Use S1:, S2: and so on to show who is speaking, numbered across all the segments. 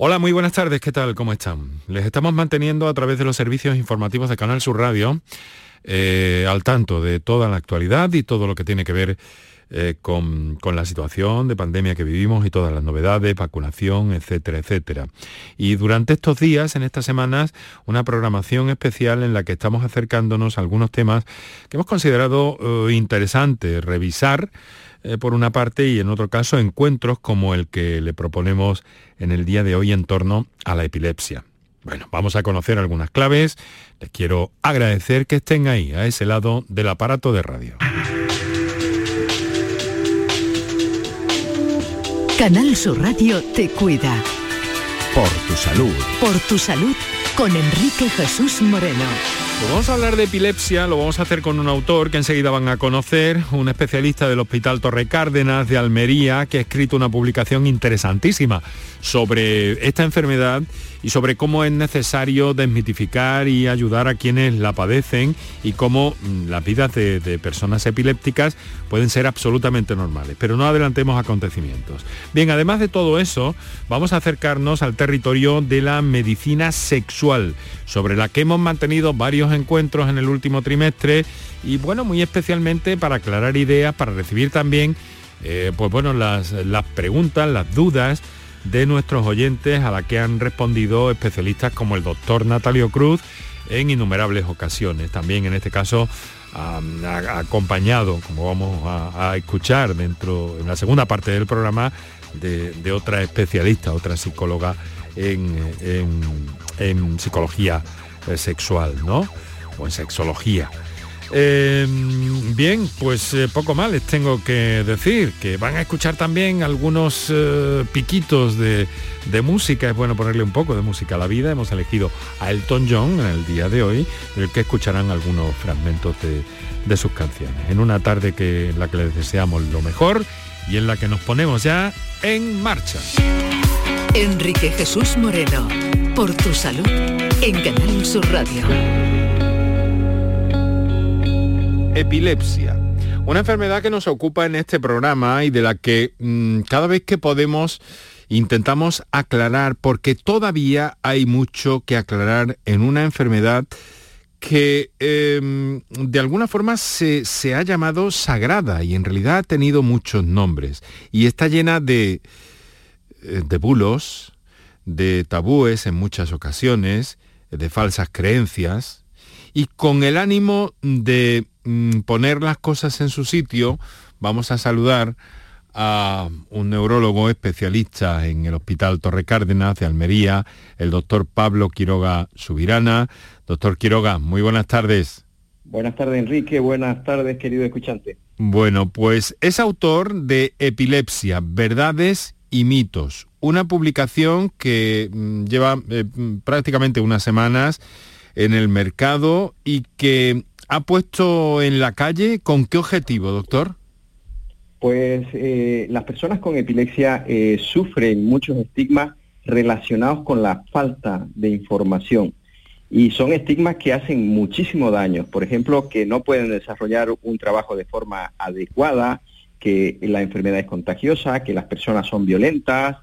S1: Hola, muy buenas tardes, ¿qué tal? ¿Cómo están? Les estamos manteniendo a través de los servicios informativos de Canal Sur Radio eh, al tanto de toda la actualidad y todo lo que tiene que ver eh, con, con, la situación de pandemia que vivimos y todas las novedades, vacunación, etcétera, etcétera. Y durante estos días, en estas semanas, una programación especial en la que estamos acercándonos a algunos temas que hemos considerado eh, interesantes revisar eh, por una parte, y en otro caso encuentros como el que le proponemos en el día de hoy en torno a la epilepsia. Bueno, vamos a conocer algunas claves. Les quiero agradecer que estén ahí, a ese lado del aparato de radio.
S2: Canal Sur Radio te cuida.
S3: Por tu salud.
S2: Por tu salud con Enrique Jesús Moreno.
S1: Pues vamos a hablar de epilepsia, lo vamos a hacer con un autor que enseguida van a conocer, un especialista del Hospital Torre Cárdenas de Almería, que ha escrito una publicación interesantísima sobre esta enfermedad y sobre cómo es necesario desmitificar y ayudar a quienes la padecen y cómo mm, las vidas de, personas epilépticas pueden ser absolutamente normales. Pero no adelantemos acontecimientos. Bien, además de todo eso, vamos a acercarnos al territorio de la medicina sexual, sobre la que hemos mantenido varios encuentros en el último trimestre y bueno, muy especialmente para aclarar ideas, para recibir también eh, pues bueno, las, las preguntas, las dudas, de nuestros oyentes a la que han respondido especialistas como el doctor Natalio Cruz en innumerables ocasiones. También en este caso acompañado, como vamos a, escuchar dentro, en la segunda parte del programa, de, otra especialista, otra psicóloga en, en psicología eh, sexual, ¿no? O en sexología. Eh, bien, pues eh, poco más les tengo que decir, que van a escuchar también algunos eh, piquitos de, música, es bueno ponerle un poco de música a la vida, hemos elegido a Elton John en el día de hoy, el que escucharán algunos fragmentos de, de sus canciones, en una tarde que, en la que les deseamos lo mejor y en la que nos ponemos ya en marcha.
S2: Enrique Jesús Moreno, por tu salud, en Canal Sur Radio.
S1: Epilepsia. Una enfermedad que nos ocupa en este programa y de la que mmm, cada vez que podemos intentamos aclarar, porque todavía hay mucho que aclarar en una enfermedad que eh, de alguna forma se, se, ha llamado sagrada y en realidad ha tenido muchos nombres y está llena de, eh, de bulos, de tabúes en muchas ocasiones, de falsas creencias y con el ánimo de Mm, poner las cosas en su sitio, vamos a saludar a un neurólogo especialista en el Hospital Torre Cárdenas de Almería, el doctor Pablo Quiroga Subirana. Doctor Quiroga, muy buenas tardes.
S4: Buenas tardes, Enrique. Buenas tardes, querido escuchante.
S1: Bueno, pues es autor de Epilepsia, Verdades y Mitos, una publicación que mm, lleva eh, prácticamente unas semanas en el mercado y que ha puesto en la calle con qué objetivo, doctor?
S4: Pues eh, las personas con epilepsia eh, sufren muchos estigmas relacionados con la falta de información. Y son estigmas que hacen muchísimo daño. Por ejemplo, que no pueden desarrollar un trabajo de forma adecuada, que la enfermedad es contagiosa, que las personas son violentas,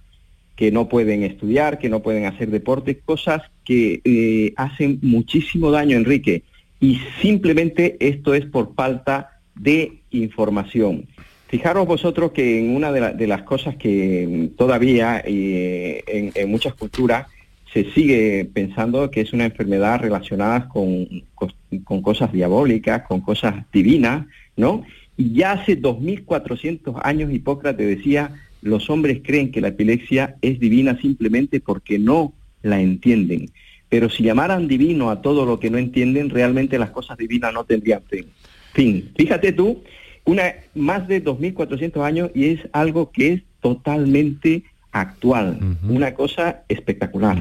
S4: que no pueden estudiar, que no pueden hacer deporte, cosas que eh, hacen muchísimo daño, Enrique y simplemente esto es por falta de información. Fijaros vosotros que en una de, las cosas que todavía eh, en, muchas culturas se sigue pensando que es una enfermedad relacionada con, con, cosas diabólicas, con cosas divinas, ¿no? Y ya hace 2.400 años Hipócrates decía, los hombres creen que la epilepsia es divina simplemente porque no la entienden. Pero si llamaran divino a todo lo que no entienden, realmente las cosas divinas no tendrían fin. Fin. Fíjate tú, una, más de 2.400 años y es algo que es totalmente actual, una cosa espectacular.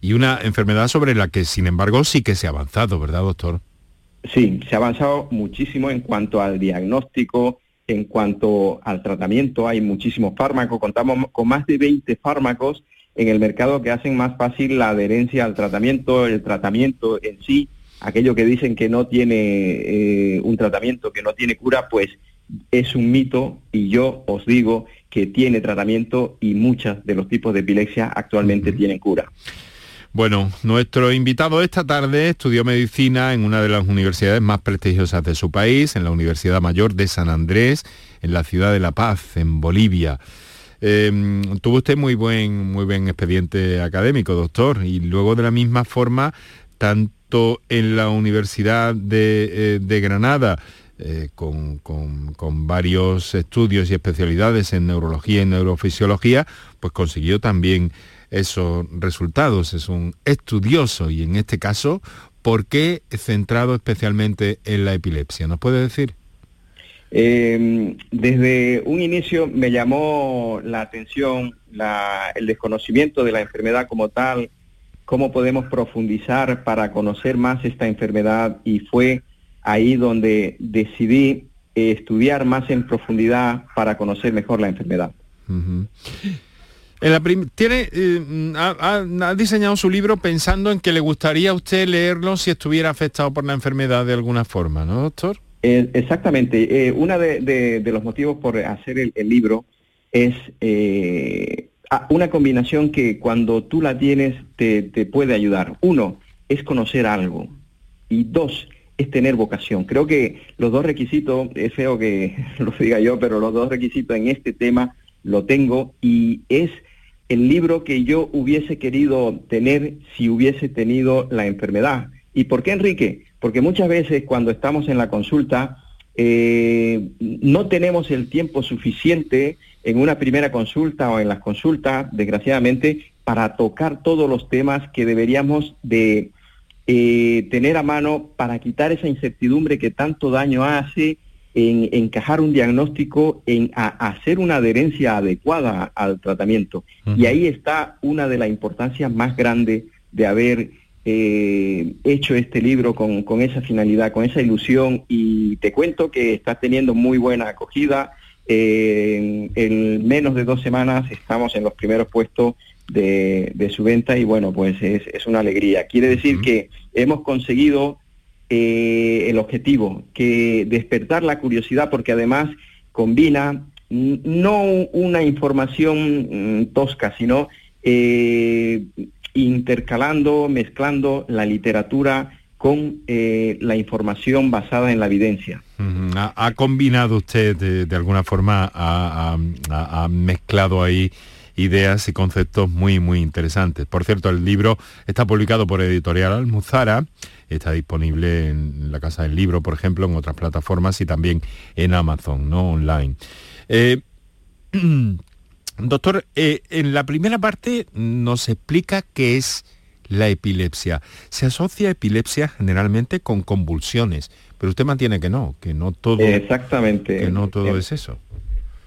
S1: Y una enfermedad sobre la que, sin embargo, sí que se ha avanzado, ¿verdad, doctor?
S4: Sí, se ha avanzado muchísimo en cuanto al diagnóstico, en cuanto al tratamiento. Hay muchísimos fármacos, contamos con más de 20 fármacos en el mercado que hacen más fácil la adherencia al tratamiento, el tratamiento en sí, aquello que dicen que no tiene eh, un tratamiento, que no tiene cura, pues es un mito y yo os digo que tiene tratamiento y muchos de los tipos de epilepsia actualmente tienen cura.
S1: Bueno, nuestro invitado esta tarde estudió medicina en una de las universidades más prestigiosas de su país, en la Universidad Mayor de San Andrés, en la ciudad de La Paz, en Bolivia. Em, tuvo usted muy buen, muy buen expediente académico, doctor, y luego de la misma forma, tanto en la Universidad de, eh, Granada, eh, con, varios estudios y especialidades en neurología y neurofisiología, pues consiguió también esos resultados. Es un estudioso y en este caso, ¿por qué centrado especialmente en la epilepsia? ¿Nos puede decir?
S4: Eh, desde un inicio me llamó la atención el desconocimiento de la enfermedad como tal, cómo podemos profundizar para conocer más esta enfermedad y fue ahí donde decidí estudiar más en profundidad para conocer mejor la enfermedad.
S1: tiene, eh, ha, diseñado su libro pensando en que le gustaría a usted leerlo si estuviera afectado por la enfermedad de alguna forma, ¿no, doctor?
S4: Eh, exactamente. Eh, uno de, los motivos por hacer el, libro es eh, una combinación que cuando tú la tienes te, puede ayudar. Uno, es conocer algo. Y dos, es tener vocación. Creo que los dos requisitos, es feo que lo diga yo, pero los dos requisitos en este tema lo tengo y es el libro que yo hubiese querido tener si hubiese tenido la enfermedad. ¿Y por qué, Enrique? Porque muchas veces cuando estamos en la consulta eh, no tenemos el tiempo suficiente en una primera consulta o en las consultas, desgraciadamente, para tocar todos los temas que deberíamos de eh, tener a mano para quitar esa incertidumbre que tanto daño hace en encajar un diagnóstico, en hacer una adherencia adecuada al tratamiento. Y ahí está una de las importancias más grandes de haber eh, hecho este libro con, esa finalidad, con esa ilusión y te cuento que está teniendo muy buena acogida. Eh, en menos de dos semanas estamos en los primeros puestos de, su venta y bueno, pues es, una alegría. Quiere decir que hemos conseguido eh, el objetivo, que despertar la curiosidad porque además combina no una información mm, tosca, sino intercalando, mezclando la literatura con eh, la información basada en la evidencia.
S1: ha, combinado usted de, alguna forma, ha, mezclado ahí ideas y conceptos muy, muy interesantes. Por cierto, el libro está publicado por Editorial Almuzara, está disponible en la Casa del Libro, por ejemplo, en otras plataformas y también en Amazon, ¿no? Online. Eh, Doctor, eh, en la primera parte nos explica qué es la epilepsia. Se asocia epilepsia generalmente con convulsiones, pero usted mantiene que no, que no todo,
S4: Exactamente.
S1: Que no todo es eso.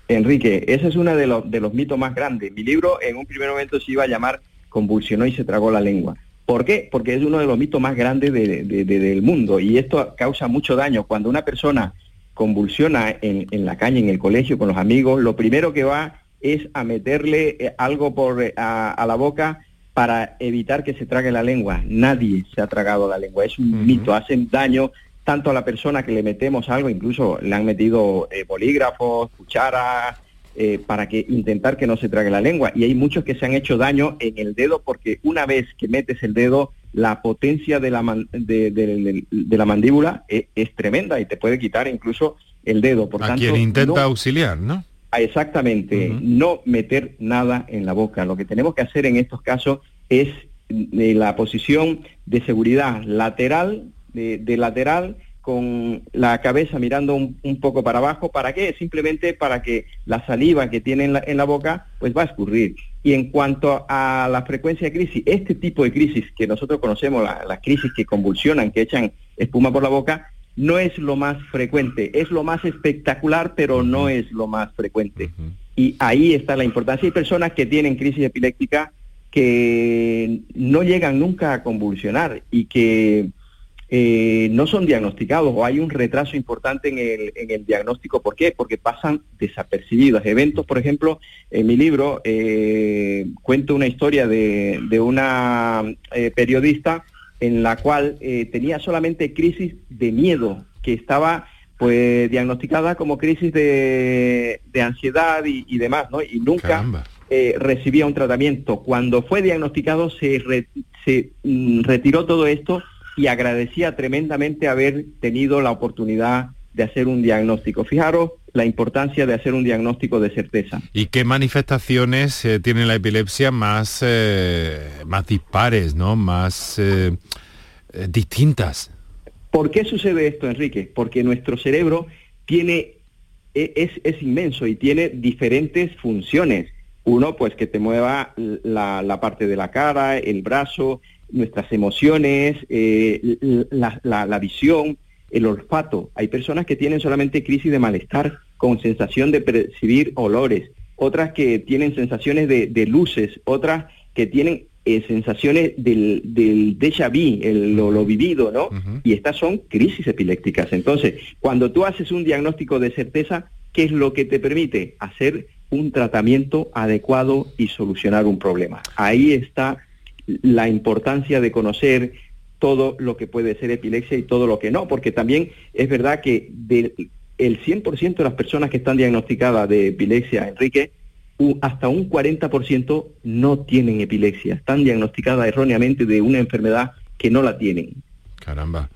S4: Enrique, ese es uno de los, de los mitos más grandes. Mi libro en un primer momento se iba a llamar Convulsionó y se tragó la lengua. ¿Por qué? Porque es uno de los mitos más grandes del mundo y esto causa mucho daño. Cuando una persona convulsiona en, en la calle, en el colegio, con los amigos, lo primero que va es a meterle eh, algo por, eh, a, la boca para evitar que se trague la lengua. Nadie se ha tragado la lengua, es un mito, hacen daño tanto a la persona que le metemos algo, incluso le han metido eh, bolígrafos, cucharas, para que intentar que no se trague la lengua. Y hay muchos que se han hecho daño en el dedo porque una vez que metes el dedo, la potencia de la, de, la mandíbula es, tremenda y te puede quitar incluso el dedo.
S1: Por a quien intenta auxiliar, ¿no?
S4: Exactamente, no meter nada en la boca. Lo que tenemos que hacer en estos casos es eh, la posición de seguridad lateral, de, lateral, con la cabeza mirando un, poco para abajo. ¿Para qué? Simplemente para que la saliva que tiene en la, boca pues va a escurrir. Y en cuanto a la frecuencia de crisis, este tipo de crisis que nosotros conocemos, las crisis que convulsionan, que echan espuma por la boca, no es lo más frecuente, es lo más espectacular, pero no es lo más frecuente. Y ahí está la importancia. Hay personas que tienen crisis epiléptica que no llegan nunca a convulsionar y que eh, no son diagnosticados o hay un retraso importante en el, en el, diagnóstico. ¿Por qué? Porque pasan desapercibidos. Eventos, por ejemplo, en mi libro eh, cuento una historia de, de una eh, periodista en la cual eh, tenía solamente crisis de miedo, que estaba pues diagnosticada como crisis de, ansiedad y, demás, ¿no? Y nunca eh, recibía un tratamiento. Cuando fue diagnosticado se, se mm, retiró todo esto y agradecía tremendamente haber tenido la oportunidad de hacer un diagnóstico. Fijaros la importancia de hacer un diagnóstico de certeza.
S1: ¿Y qué manifestaciones eh, tiene la epilepsia más, eh, más dispares, ¿no? más eh, distintas?
S4: ¿Por qué sucede esto, Enrique? Porque nuestro cerebro tiene, e, es, es inmenso y tiene diferentes funciones. Uno, pues que te mueva la, la parte de la cara, el brazo, nuestras emociones, la, la, la visión, el olfato. Hay personas que tienen solamente crisis de malestar con sensación de percibir olores, otras que tienen sensaciones de, luces, otras que tienen eh, sensaciones del, del déjà vu, el, lo, vivido, ¿no? Y estas son crisis epilépticas. Entonces, cuando tú haces un diagnóstico de certeza, ¿qué es lo que te permite? Hacer un tratamiento adecuado y solucionar un problema. Ahí está la importancia de conocer todo lo que puede ser epilepsia y todo lo que no, porque también es verdad que del el 100% de las personas que están diagnosticadas de epilepsia, Enrique, hasta un 40% no tienen epilepsia, están diagnosticadas erróneamente de una enfermedad que no la tienen.
S1: Caramba,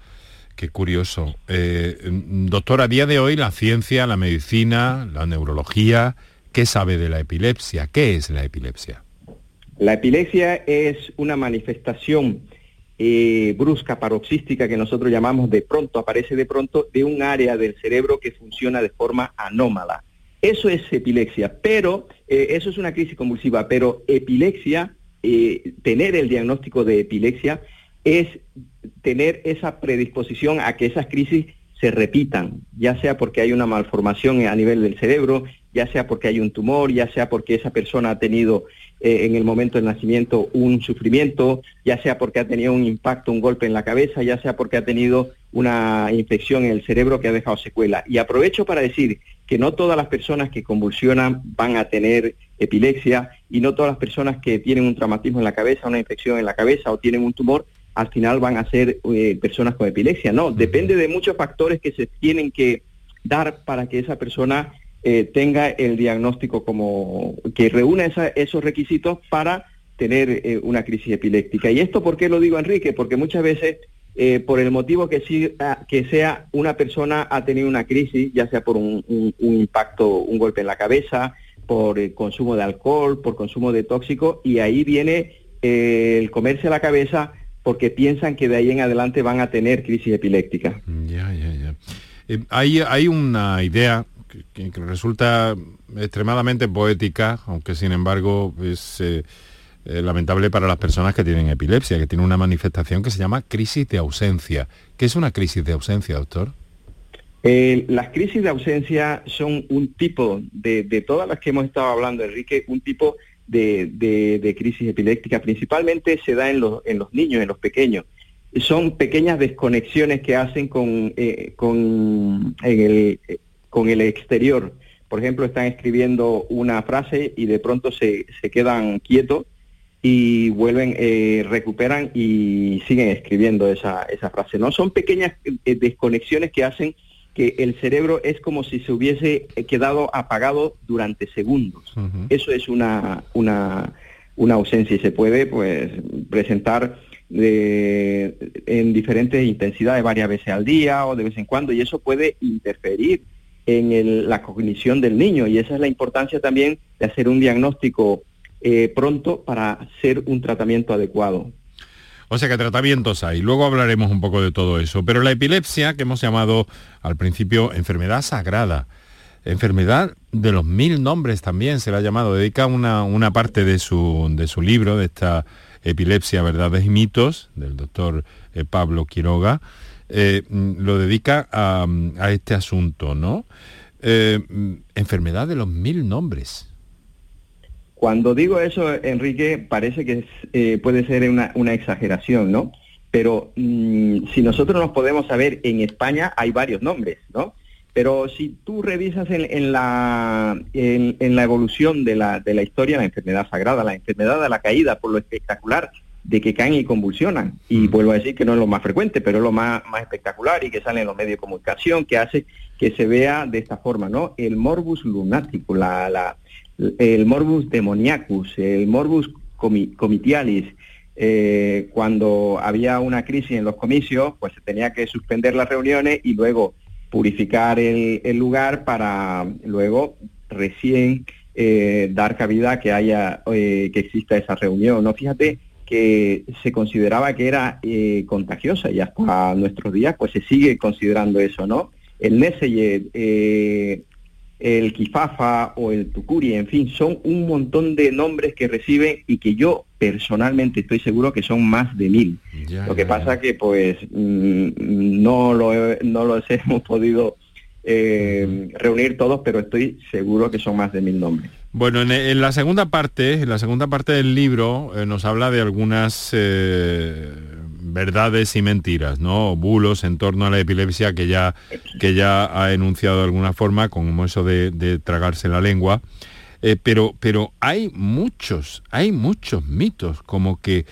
S1: qué curioso. Eh, doctor, a día de hoy la ciencia, la medicina, la neurología, ¿qué sabe de la epilepsia? ¿Qué es la epilepsia?
S4: La epilepsia es una manifestación eh, brusca, paroxística, que nosotros llamamos de pronto, aparece de pronto, de un área del cerebro que funciona de forma anómala. Eso es epilepsia, pero eh, eso es una crisis convulsiva, pero epilepsia, eh, tener el diagnóstico de epilepsia es tener esa predisposición a que esas crisis se repitan, ya sea porque hay una malformación a nivel del cerebro, ya sea porque hay un tumor, ya sea porque esa persona ha tenido eh, en el momento del nacimiento un sufrimiento, ya sea porque ha tenido un impacto, un golpe en la cabeza, ya sea porque ha tenido una infección en el cerebro que ha dejado secuela. Y aprovecho para decir que no todas las personas que convulsionan van a tener epilepsia y no todas las personas que tienen un traumatismo en la cabeza, una infección en la cabeza o tienen un tumor, al final van a ser eh, personas con epilepsia. No, depende de muchos factores que se tienen que dar para que esa persona eh, tenga el diagnóstico como que reúna esos requisitos para tener eh, una crisis epiléptica. ¿Y esto por qué lo digo, Enrique? Porque muchas veces, eh, por el motivo que, sea, que sea una persona ha tenido una crisis, ya sea por un, impacto, un golpe en la cabeza, por el consumo de alcohol, por consumo de tóxico, y ahí viene el comerse la cabeza porque piensan que de ahí en adelante van a tener crisis epiléptica.
S1: Ya, ya, ya. hay, hay una idea que, resulta extremadamente poética, aunque sin embargo es eh, eh, lamentable para las personas que tienen epilepsia, que tienen una manifestación que se llama crisis de ausencia. ¿Qué es una crisis de ausencia, doctor?
S4: Eh, las crisis de ausencia son un tipo, de, todas las que hemos estado hablando, Enrique, un tipo de, crisis epiléptica. Principalmente se da en los, en los niños, en los pequeños son pequeñas desconexiones que hacen con, con en el, con el exterior. Por ejemplo, están escribiendo una frase y de pronto se, quedan quietos y vuelven, eh, recuperan y siguen escribiendo esa, esa frase. ¿no? Son pequeñas eh, desconexiones que hacen que el cerebro es como si se hubiese quedado apagado durante segundos. Eso es una, una, una, ausencia y se puede pues, presentar en diferentes intensidades varias veces al día o de vez en cuando y eso puede interferir en la cognición del niño. Y esa es la importancia también de hacer un diagnóstico eh, pronto para hacer un tratamiento adecuado.
S1: O sea que tratamientos hay, luego hablaremos un poco de todo eso, pero la epilepsia, que hemos llamado al principio enfermedad sagrada, enfermedad de los mil nombres también se la ha llamado, dedica una, una parte de su, de su libro, de esta epilepsia, verdades y mitos, del doctor eh, Pablo Quiroga, eh, mm, lo dedica a, este asunto, ¿no? Eh, mm, enfermedad de los mil nombres.
S4: Cuando digo eso, Enrique, parece que eh, puede ser una, exageración, ¿no? Pero mm, si nosotros nos podemos saber, en España hay varios nombres, ¿no? Pero si tú revisas en, la, en, la evolución de la, de la historia, la enfermedad sagrada, la enfermedad de la caída, por lo espectacular de que caen y convulsionan. Y mm. vuelvo a decir que no es lo más frecuente, pero es lo más, más espectacular y que sale en los medios de comunicación, que hace que se vea de esta forma, ¿no? El morbus lunático, la, el morbus demoniacus, el morbus comitialis, eh, cuando había una crisis en los comicios, pues se tenía que suspender las reuniones y luego purificar el, lugar para luego recién eh, dar cabida a que haya eh, que exista esa reunión. No fíjate que se consideraba que era contagiosa y hasta nuestros días pues se sigue considerando eso, ¿no? El Neseye, el Kifafa o el Tucuri, en fin, son un montón de nombres que reciben y que yo personalmente estoy seguro que son más de mil. lo que pasa que pues mm, no, lo, no los hemos podido eh, reunir todos, pero estoy seguro que son más de mil nombres.
S1: Bueno, en, la segunda parte, en la segunda parte del libro eh, nos habla de algunas eh, verdades y mentiras, ¿no? Bulos en torno a la epilepsia que ya, que ya ha enunciado de alguna forma, como eso de, tragarse la lengua. Eh, pero, pero hay muchos, hay muchos mitos, como que,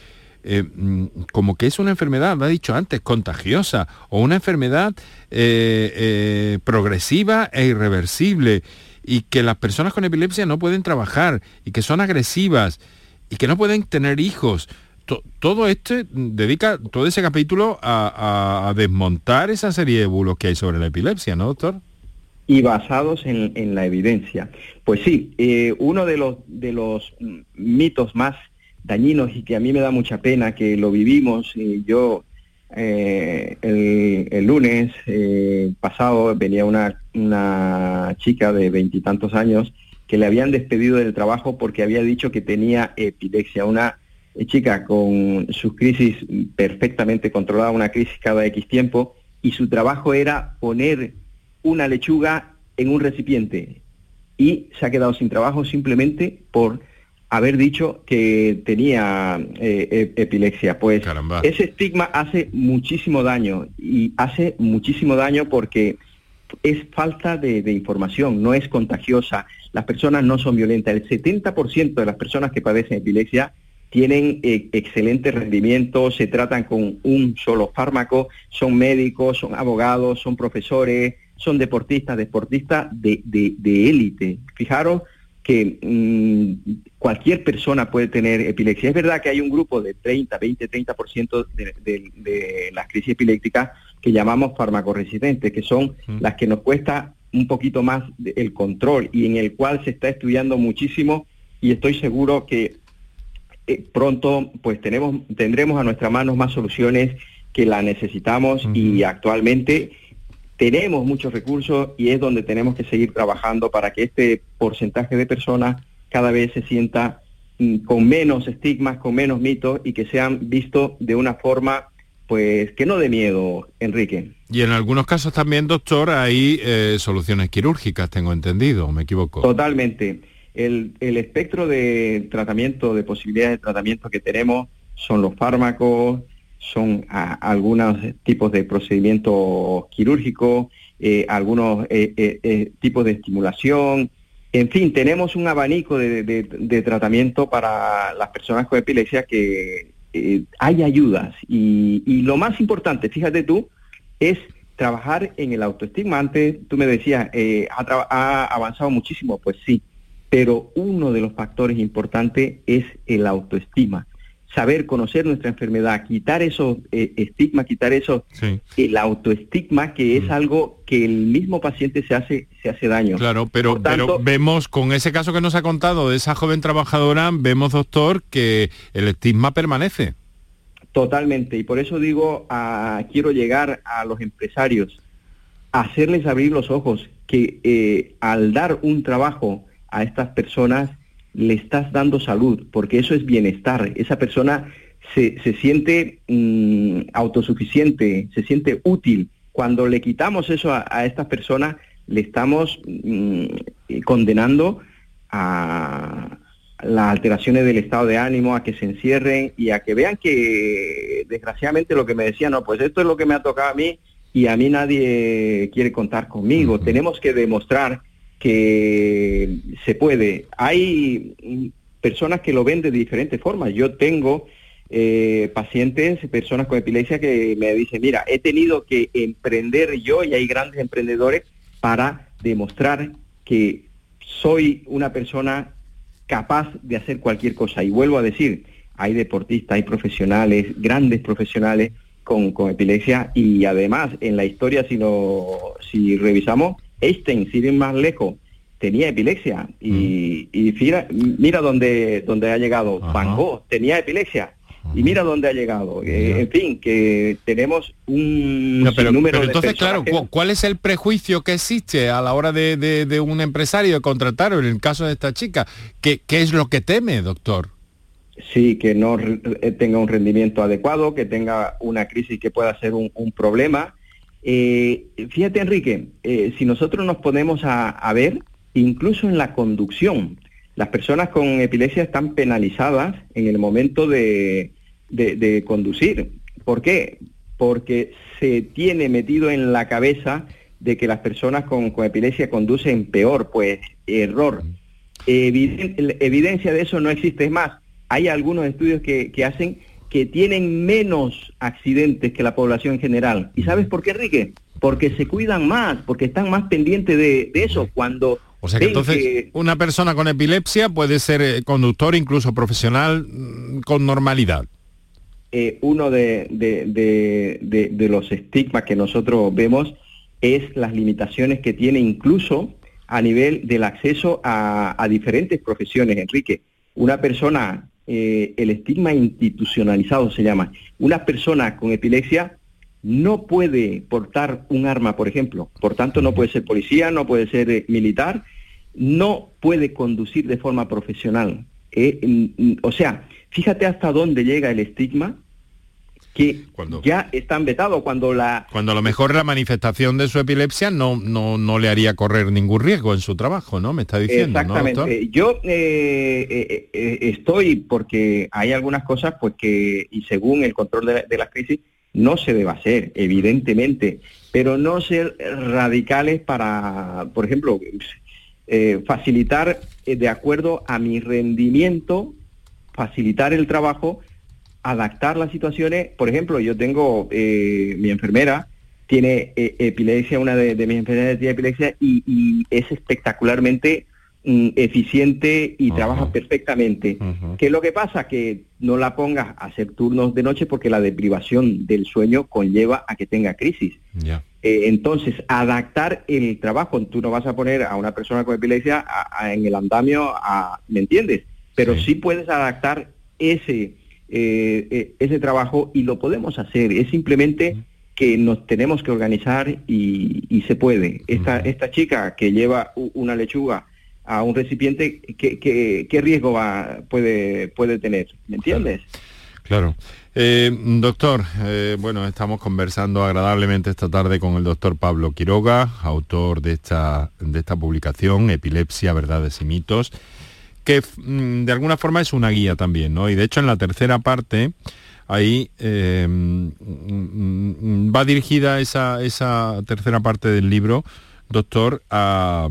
S1: mm, como que es una enfermedad, lo ha dicho antes, contagiosa, o una enfermedad progresiva e irreversible, y que las personas con epilepsia no pueden trabajar, y que son agresivas, y que no pueden tener hijos todo este dedica todo ese capítulo a, desmontar esa serie de bulos que hay sobre la epilepsia, ¿no, doctor?
S4: Y basados en, la evidencia. Pues sí, eh, uno de los, de los mitos más dañinos y que a mí me da mucha pena que lo vivimos y yo eh, el, lunes eh, pasado venía una, una chica de veintitantos años que le habían despedido del trabajo porque había dicho que tenía epilepsia, una eh, chica con sus crisis perfectamente controlada, una crisis cada X tiempo, y su trabajo era poner una lechuga en un recipiente. Y se ha quedado sin trabajo simplemente por haber dicho que tenía eh, epilepsia. Pues ese estigma hace muchísimo daño y hace muchísimo daño porque es falta de, de, información, no es contagiosa, las personas no son violentas. El 70% de las personas que padecen epilepsia tienen eh, excelente rendimiento, se tratan con un solo fármaco, son médicos, son abogados, son profesores, son deportistas, deportistas de, élite. Fijaros que mm, cualquier persona puede tener epilepsia. Es verdad que hay un grupo de 30, 20, 30% de, de, las crisis epilépticas que llamamos farmacoresistentes, que son las que nos cuesta un poquito más el control y en el cual se está estudiando muchísimo y estoy seguro que eh, pronto pues tenemos, tendremos a nuestras manos más soluciones que la necesitamos y actualmente tenemos muchos recursos y es donde tenemos que seguir trabajando para que este porcentaje de personas cada vez se sienta mm, con menos estigmas, con menos mitos y que sean vistos de una forma pues que no de miedo, Enrique.
S1: Y en algunos casos también, doctor, hay eh, soluciones quirúrgicas, tengo entendido, ¿me equivoco?
S4: Totalmente. El, espectro de tratamiento, de posibilidades de tratamiento que tenemos son los fármacos, son algunos tipos de procedimientos quirúrgicos, eh, algunos eh, eh, tipos de estimulación. En fin, tenemos un abanico de, tratamiento para las personas con epilepsia que hay ayudas. Y, lo más importante, fíjate tú, es trabajar en el autoestigma. Antes tú me decías, ha avanzado muchísimo, pues sí, pero uno de los factores importantes es el autoestima. Saber conocer nuestra enfermedad, quitar esos eh, estigmas, quitar eso, el autoestigma, que es mm. algo que el mismo paciente se hace, se hace daño.
S1: Claro, pero, pero vemos con ese caso que nos ha contado de esa joven trabajadora, vemos, doctor, que el estigma permanece.
S4: Totalmente, y por eso digo, quiero llegar a los empresarios, a hacerles abrir los ojos, que eh, al dar un trabajo a estas personas le estás dando salud, porque eso es bienestar. Esa persona se, siente mm, autosuficiente, se siente útil. Cuando le quitamos eso a, estas personas, le estamos mm, condenando a las alteraciones del estado de ánimo, a que se encierren y a que vean que, desgraciadamente, lo que me decían, no, pues esto es lo que me ha tocado a mí y a mí nadie quiere contar conmigo. Tenemos que demostrar que se puede. Hay personas que lo ven de diferentes formas. Yo tengo eh, pacientes, personas con epilepsia que me dicen, mira, he tenido que emprender yo y hay grandes emprendedores para demostrar que soy una persona capaz de hacer cualquier cosa. Y vuelvo a decir, hay deportistas, hay profesionales, grandes profesionales con, epilepsia y además en la historia, si, lo, si revisamos, Einstein, si ir más lejos, tenía epilepsia y, mm. mira, dónde, dónde ha llegado. Van Gogh tenía epilepsia y mira dónde ha llegado. Eh, en fin, que tenemos un
S1: número entonces, claro, ¿cuál es el prejuicio que existe a la hora de, un empresario de contratar, en el caso de esta chica? ¿Qué, qué es lo que teme, doctor?
S4: Sí, que no eh, tenga un rendimiento adecuado, que tenga una crisis que pueda ser un, problema. Eh, fíjate, Enrique, si nosotros nos ponemos a ver, incluso en la conducción, las personas con epilepsia están penalizadas en el momento de, conducir. ¿Por qué? Porque se tiene metido en la cabeza de que las personas con, epilepsia conducen peor, pues error. evidencia de eso no existe. Es más, hay algunos estudios que, hacen que tienen menos accidentes que la población en general. ¿Y sabes por qué, Enrique? Porque se cuidan más, porque están más pendientes de, de eso. Cuando
S1: o sea que entonces una persona con epilepsia puede ser eh, conductor, incluso profesional, mm, con normalidad.
S4: Eh, uno de, los estigmas que nosotros vemos es las limitaciones que tiene incluso a nivel del acceso a, diferentes profesiones, Enrique. Una persona, eh, el estigma institucionalizado se llama, una persona con epilepsia no puede portar un arma, por ejemplo. Por tanto, no puede ser policía, no puede ser eh, militar, no puede conducir de forma profesional. Eh, o sea, fíjate hasta dónde llega el estigma que ya están vetados cuando la
S1: cuando a lo mejor la manifestación de su epilepsia no no no le haría correr ningún riesgo en su trabajo no me está diciendo
S4: exactamente. Yo eh, estoy porque hay algunas cosas pues que y según el control de, de la crisis no se debe hacer, evidentemente, pero no ser radicales para, por ejemplo, eh, facilitar eh, de acuerdo a mi rendimiento, facilitar el trabajo, adaptar las situaciones. Por ejemplo, yo tengo eh, mi enfermera, tiene epilepsia, una de, mis enfermedades tiene epilepsia y es espectacularmente Mm, eficiente y trabaja perfectamente. ¿Qué es lo que pasa? Que no la pongas a hacer turnos de noche porque la deprivación del sueño conlleva a que tenga crisis. Eh, entonces, adaptar el trabajo, tú no vas a poner a una persona con epilepsia en el andamio, ¿me entiendes? Pero sí, puedes adaptar ese, eh, eh, ese trabajo y lo podemos hacer. Es simplemente que nos tenemos que organizar y, se puede. Esta, esta chica que lleva una lechuga a un recipiente, ¿qué, qué, riesgo va, puede, puede tener? ¿Me entiendes?
S1: Claro. Eh, doctor, eh, bueno, estamos conversando agradablemente esta tarde con el doctor Pablo Quiroga, autor de esta, de esta publicación, Epilepsia, Verdades y Mitos, que mm, de alguna forma es una guía también, ¿no? Y de hecho en la tercera parte, ahí eh, mm, va dirigida esa, esa tercera parte del libro, doctor, a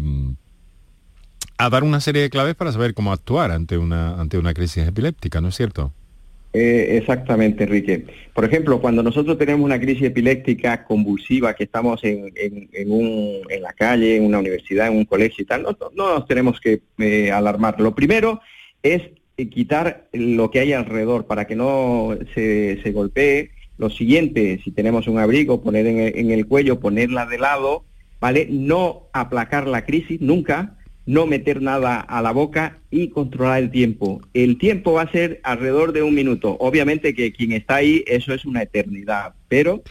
S1: a dar una serie de claves para saber cómo actuar ante una, ante una crisis epiléptica, ¿no es cierto?
S4: Eh, exactamente, Enrique. Por ejemplo, cuando nosotros tenemos una crisis epiléptica convulsiva, que estamos en, en, la calle, en una universidad, en un colegio y tal, no, nos tenemos que eh, alarmar. Lo primero es eh, quitar lo que hay alrededor para que no se, se golpee. Lo siguiente, si tenemos un abrigo, poner en el, en el cuello, ponerla de lado, ¿vale? No aplacar la crisis nunca, no meter nada a la boca y controlar el tiempo. El tiempo va a ser alrededor de un minuto. Obviamente que quien está ahí, eso es una eternidad, pero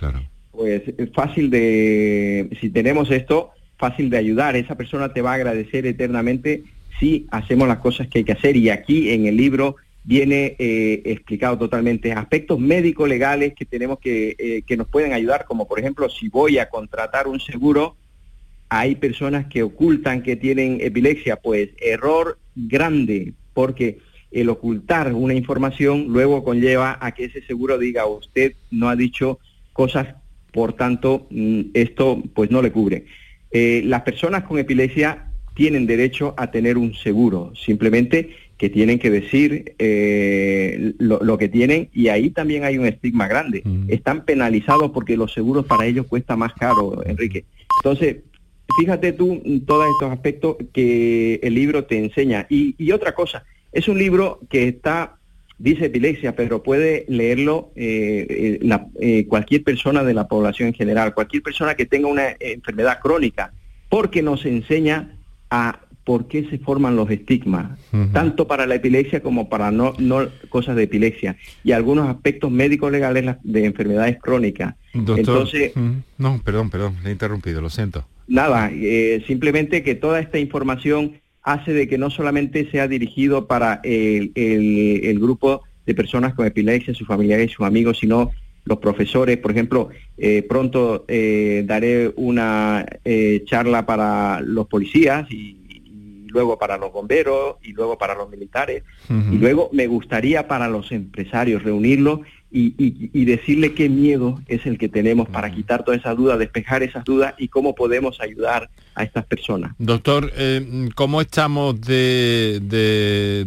S4: pues es fácil de, si tenemos esto, fácil de ayudar. Esa persona te va a agradecer eternamente si hacemos las cosas que hay que hacer. Y aquí en el libro viene eh, explicado totalmente aspectos médico-legales que tenemos que, eh, que nos pueden ayudar, como por ejemplo si voy a contratar un seguro, hay personas que ocultan que tienen epilepsia, pues error grande, porque el ocultar una información luego conlleva a que ese seguro diga usted no ha dicho cosas, por tanto mm, esto pues no le cubre. Eh, las personas con epilepsia tienen derecho a tener un seguro, simplemente que tienen que decir eh, lo, que tienen y ahí también hay un estigma grande. Mm. Están penalizados porque los seguros para ellos cuesta más caro, Enrique. Entonces, fíjate tú todos estos aspectos que el libro te enseña. Y, otra cosa, es un libro que está, dice epilepsia, pero puede leerlo eh, eh, eh, cualquier persona de la población en general, cualquier persona que tenga una enfermedad crónica, porque nos enseña a por qué se forman los estigmas, tanto para la epilepsia como para no, no cosas de epilepsia, y algunos aspectos médicos legales de enfermedades crónicas.
S1: Entonces, no, perdón, perdón, le he interrumpido, lo siento.
S4: Nada, eh, simplemente que toda esta información hace de que no solamente sea dirigido para el, grupo de personas con epilepsia, sus familiares y sus amigos, sino los profesores. Por ejemplo, eh, pronto eh, daré una charla para los policías y, luego para los bomberos y luego para los militares. Y luego me gustaría para los empresarios reunirlo y, y, decirle qué miedo es el que tenemos para quitar toda esa duda, despejar esas dudas y cómo podemos ayudar a estas personas.
S1: Doctor, eh, ¿cómo estamos de,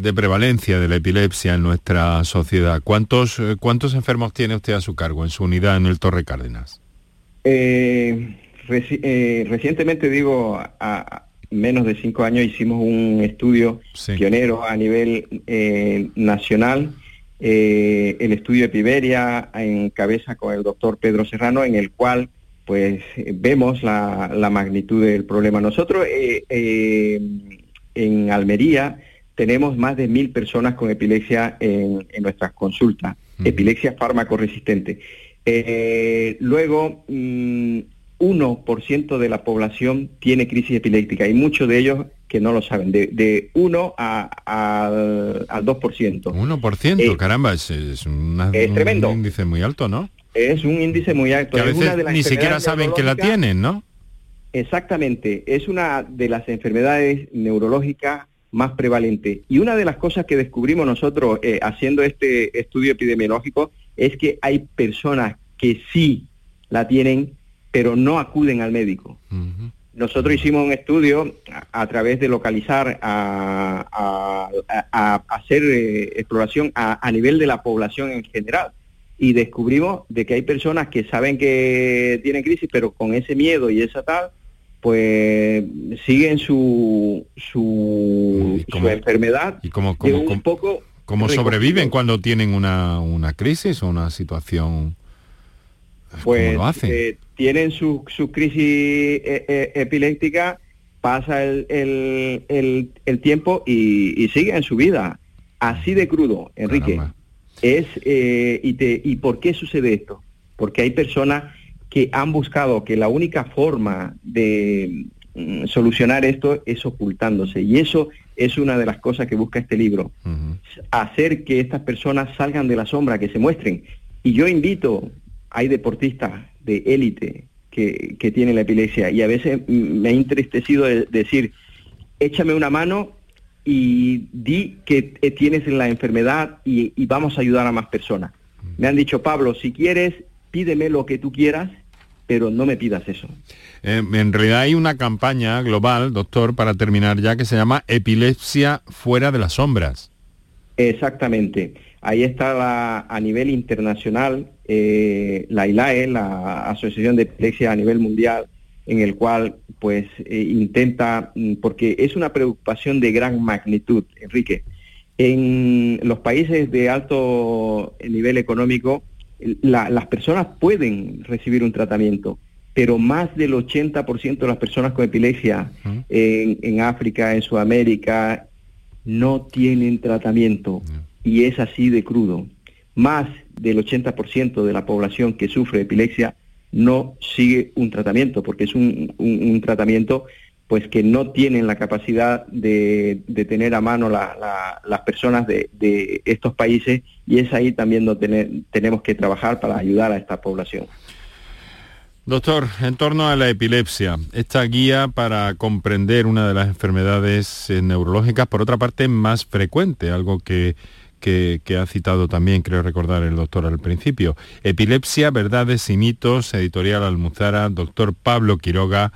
S1: de, prevalencia de la epilepsia en nuestra sociedad? ¿Cuántos, eh, ¿Cuántos enfermos tiene usted a su cargo en su unidad en el Torre Cárdenas?
S4: Eh, recientemente, digo, a, menos de cinco años hicimos un estudio pionero a nivel eh, nacional, eh, el estudio Epiberia en cabeza con el doctor Pedro Serrano, en el cual pues vemos la, magnitud del problema. Nosotros eh, en Almería tenemos más de mil personas con epilepsia en, nuestras consultas, epilepsia fármaco resistente. luego, mm, 1% de la población tiene crisis epiléptica y muchos de ellos que no lo saben, de, 1 al 2%.
S1: 1%, eh, caramba, es, un índice muy alto, ¿no?
S4: Es un índice muy alto.
S1: Que a veces ni siquiera saben que la tienen, ¿no?
S4: Exactamente, es una de las enfermedades neurológicas más prevalentes. Y una de las cosas que descubrimos nosotros eh, haciendo este estudio epidemiológico es que hay personas que sí la tienen pero no acuden al médico. Nosotros hicimos un estudio a, través de localizar, a, hacer eh, exploración a, nivel de la población en general. Y descubrimos de que hay personas que saben que tienen crisis, pero con ese miedo y esa tal, pues siguen su, su, enfermedad
S1: y como, un poco ¿Cómo sobreviven cuando tienen una, una crisis o una situación
S4: pues eh, tienen su, su crisis eh, eh, epiléptica, pasa el, el, tiempo y, y siguen su vida. Así de crudo, Enrique. Es, y, te, ¿Y por qué sucede esto? Porque hay personas que han buscado que la única forma de mm, solucionar esto es ocultándose. Y eso es una de las cosas que busca este libro. Hacer que estas personas salgan de la sombra, que se muestren. Y yo invito hay deportistas de élite que, tienen la epilepsia y a veces me ha entristecido decir, échame una mano y di que tienes la enfermedad y, vamos a ayudar a más personas. Me han dicho, Pablo, si quieres, pídeme lo que tú quieras, pero no me pidas eso.
S1: Eh, en realidad hay una campaña global, doctor, para terminar ya, que se llama Epilepsia fuera de las sombras.
S4: Exactamente. Ahí está la, a nivel internacional eh, la ILAE, la Asociación de Epilepsia a nivel mundial, en el cual pues eh, intenta, mm, porque es una preocupación de gran magnitud, Enrique. En los países de alto nivel económico, las personas pueden recibir un tratamiento, pero más del 80% de las personas con epilepsia en, en, África, en Sudamérica, no tienen tratamiento. Y es así de crudo más del 80% de la población que sufre epilepsia no sigue un tratamiento, porque es un, tratamiento pues que no tienen la capacidad de, tener a mano las personas de, estos países y es ahí también donde tenemos que trabajar para ayudar a esta población.
S1: Doctor, en torno a la epilepsia, esta guía para comprender una de las enfermedades neurológicas, por otra parte, más frecuente, algo que que, ha citado también, creo recordar el doctor al principio. Epilepsia, verdades y mitos, editorial Almuzara, doctor Pablo Quiroga.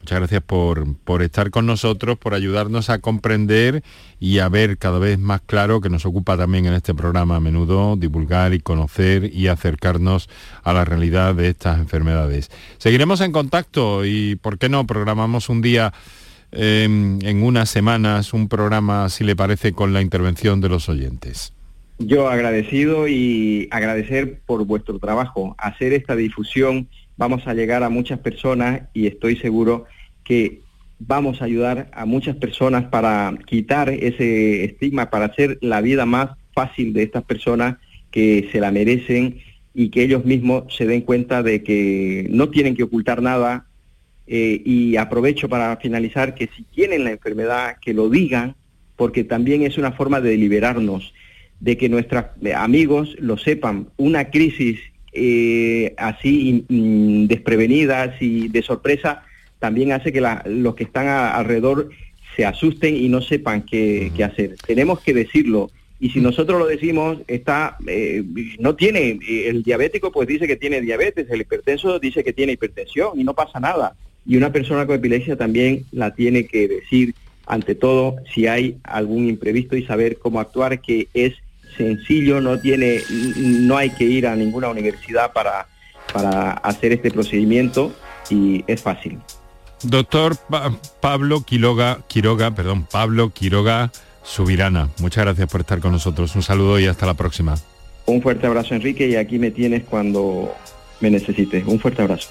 S1: Muchas gracias por, por estar con nosotros, por ayudarnos a comprender y a ver cada vez más claro, que nos ocupa también en este programa a menudo, divulgar y conocer y acercarnos a la realidad de estas enfermedades. Seguiremos en contacto y, ¿por qué no? Programamos un día en unas semanas un programa, si le parece, con la intervención de los oyentes.
S4: Yo agradecido y agradecer por vuestro trabajo. Hacer esta difusión vamos a llegar a muchas personas y estoy seguro que vamos a ayudar a muchas personas para quitar ese estigma, para hacer la vida más fácil de estas personas que se la merecen y que ellos mismos se den cuenta de que no tienen que ocultar nada. Eh, y aprovecho para finalizar que si tienen la enfermedad, que lo digan, porque también es una forma de liberarnos, de que nuestros amigos lo sepan. Una crisis eh, así desprevenidas y de sorpresa también hace que los que están alrededor se asusten y no sepan qué, hacer. Tenemos que decirlo. Y si nosotros lo decimos, está, eh, no tiene, eh, el diabético pues dice que tiene diabetes, el hipertenso dice que tiene hipertensión y no pasa nada. Y una persona con epilepsia también la tiene que decir, ante todo, si hay algún imprevisto y saber cómo actuar, que es sencillo, no tiene, no hay que ir a ninguna universidad para, para hacer este procedimiento y es fácil.
S1: Doctor Pablo Quiroga, Quiroga, perdón, Pablo Quiroga Subirana, muchas gracias por estar con nosotros. Un saludo y hasta la próxima.
S4: Un fuerte abrazo Enrique y aquí me tienes cuando me necesites. Un fuerte abrazo.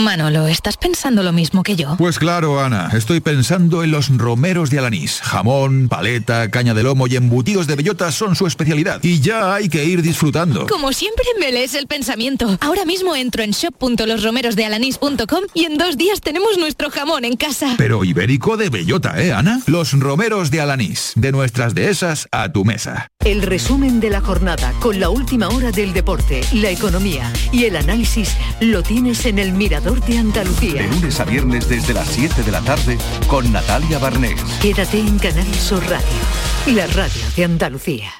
S5: Manolo, ¿estás pensando lo mismo que yo?
S3: Pues claro, Ana, estoy pensando en los romeros de Alanís. Jamón, paleta, caña de lomo y embutidos de bellota son su especialidad. Y ya hay que ir disfrutando.
S5: Como siempre me lees el pensamiento. Ahora mismo entro en shop.losromerosdealanís.com y en dos días tenemos nuestro jamón en casa.
S3: Pero ibérico de bellota, ¿eh, Ana? Los romeros de Alanís, de nuestras dehesas a tu mesa.
S2: El resumen de la jornada con la última hora del deporte, la economía y el análisis lo tienes en el Mirador de Andalucía.
S6: De lunes a viernes desde las 7 de la tarde con Natalia Barnés.
S2: Quédate en Canal Sur Radio, la radio de Andalucía.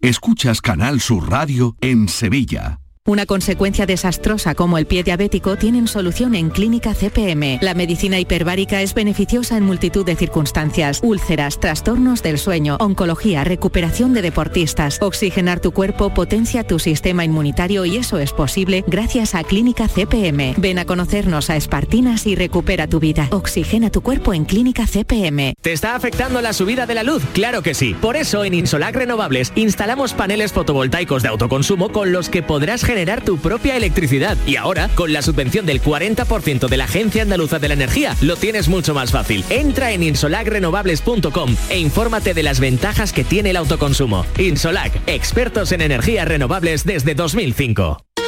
S6: Escuchas Canal Sur Radio en Sevilla.
S7: Una consecuencia desastrosa como el pie diabético tienen solución en Clínica CPM. La medicina hiperbárica es beneficiosa en multitud de circunstancias. Úlceras, trastornos del sueño, oncología, recuperación de deportistas. Oxigenar tu cuerpo potencia tu sistema inmunitario y eso es posible gracias a Clínica CPM. Ven a conocernos a Espartinas y recupera tu vida. Oxigena tu cuerpo en Clínica CPM.
S8: ¿Te está afectando la subida de la luz? Claro que sí. Por eso en Insolac Renovables instalamos paneles fotovoltaicos de autoconsumo con los que podrás generar tu propia electricidad. Y ahora, con la subvención del 40% de la Agencia Andaluza de la Energía, lo tienes mucho más fácil. Entra en insolacrenovables.com e infórmate de las ventajas que tiene el autoconsumo. Insolac, expertos en energías renovables desde 2005.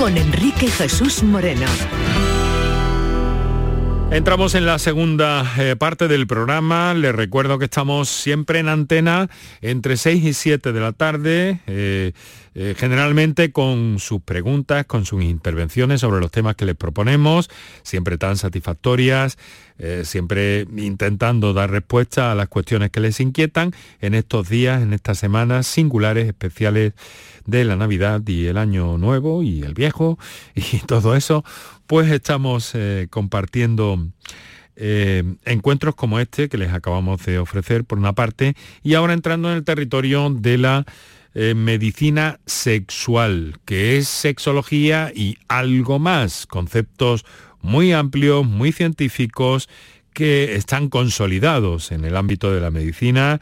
S2: con Enrique Jesús Moreno.
S1: Entramos en la segunda eh, parte del programa. Les recuerdo que estamos siempre en antena entre 6 y 7 de la tarde, eh, eh, generalmente con sus preguntas, con sus intervenciones sobre los temas que les proponemos, siempre tan satisfactorias, siempre intentando dar respuesta a las cuestiones que les inquietan en estos días, en estas semanas singulares, especiales de la Navidad y el Año Nuevo y el Viejo y todo eso, pues estamos eh, compartiendo eh, encuentros como este que les acabamos de ofrecer por una parte y ahora entrando en el territorio de la eh, medicina sexual, que es sexología y algo más, conceptos muy amplios, muy científicos, que están consolidados en el ámbito de la medicina